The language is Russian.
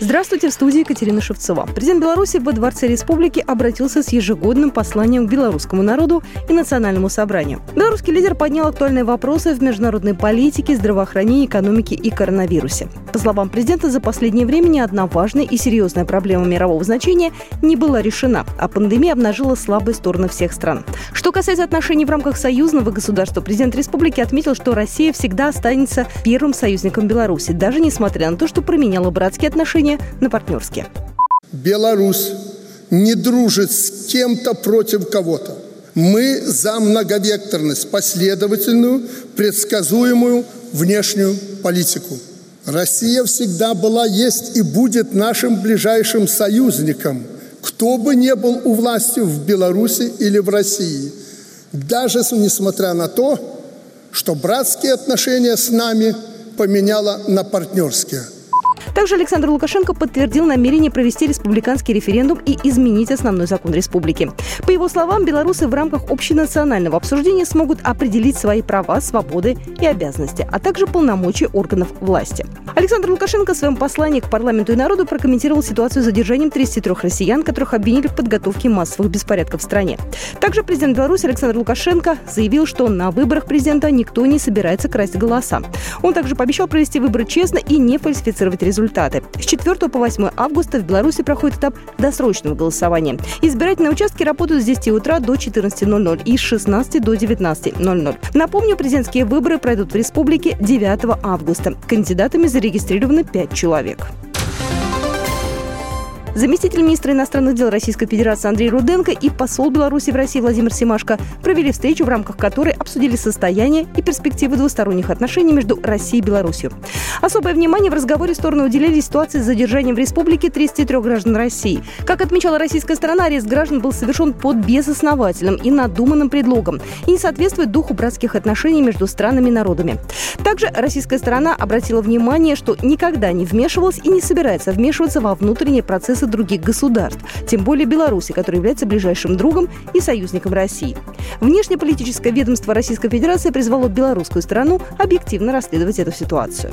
Здравствуйте, в студии Екатерина Шевцова. Президент Беларуси во Дворце Республики обратился с ежегодным посланием к белорусскому народу и национальному собранию. Белорусский лидер поднял актуальные вопросы в международной политике, здравоохранении, экономике и коронавирусе. По словам президента, за последнее время ни одна важная и серьезная проблема мирового значения не была решена, а пандемия обнажила слабые стороны всех стран. Что касается отношений в рамках союзного государства, президент республики отметил, что Россия всегда останется первым союзником Беларуси, даже несмотря на то, что променяла братские отношения на партнерские. Беларусь не дружит с кем-то против кого-то. Мы за многовекторность, последовательную, предсказуемую внешнюю политику. Россия всегда была, есть и будет нашим ближайшим союзником, кто бы ни был у власти в Беларуси или в России. Даже несмотря на то, что братские отношения с нами поменяло на партнерские – также Александр Лукашенко подтвердил намерение провести республиканский референдум и изменить основной закон республики. По его словам, белорусы в рамках общенационального обсуждения смогут определить свои права, свободы и обязанности, а также полномочия органов власти. Александр Лукашенко в своем послании к парламенту и народу прокомментировал ситуацию с задержанием 33 россиян, которых обвинили в подготовке массовых беспорядков в стране. Также президент Беларуси Александр Лукашенко заявил, что на выборах президента никто не собирается красть голоса. Он также пообещал провести выборы честно и не фальсифицировать результаты. С 4 по 8 августа в Беларуси проходит этап досрочного голосования. Избирательные участки работают с 10 утра до 14.00 и с 16 до 19.00. Напомню, президентские выборы пройдут в республике 9 августа. Кандидатами зарегистрированы 5 человек. Заместитель министра иностранных дел Российской Федерации Андрей Руденко и посол Беларуси в России Владимир Семашко провели встречу, в рамках которой обсудили состояние и перспективы двусторонних отношений между Россией и Беларусью. Особое внимание в разговоре стороны уделили ситуации с задержанием в республике 33 граждан России. Как отмечала российская сторона, арест граждан был совершен под безосновательным и надуманным предлогом и не соответствует духу братских отношений между странами и народами. Также российская сторона обратила внимание, что никогда не вмешивалась и не собирается вмешиваться во внутренние процессы других государств, тем более Беларуси, которая является ближайшим другом и союзником России. Внешнеполитическое ведомство Российской Федерации призвало белорусскую сторону объективно расследовать эту ситуацию.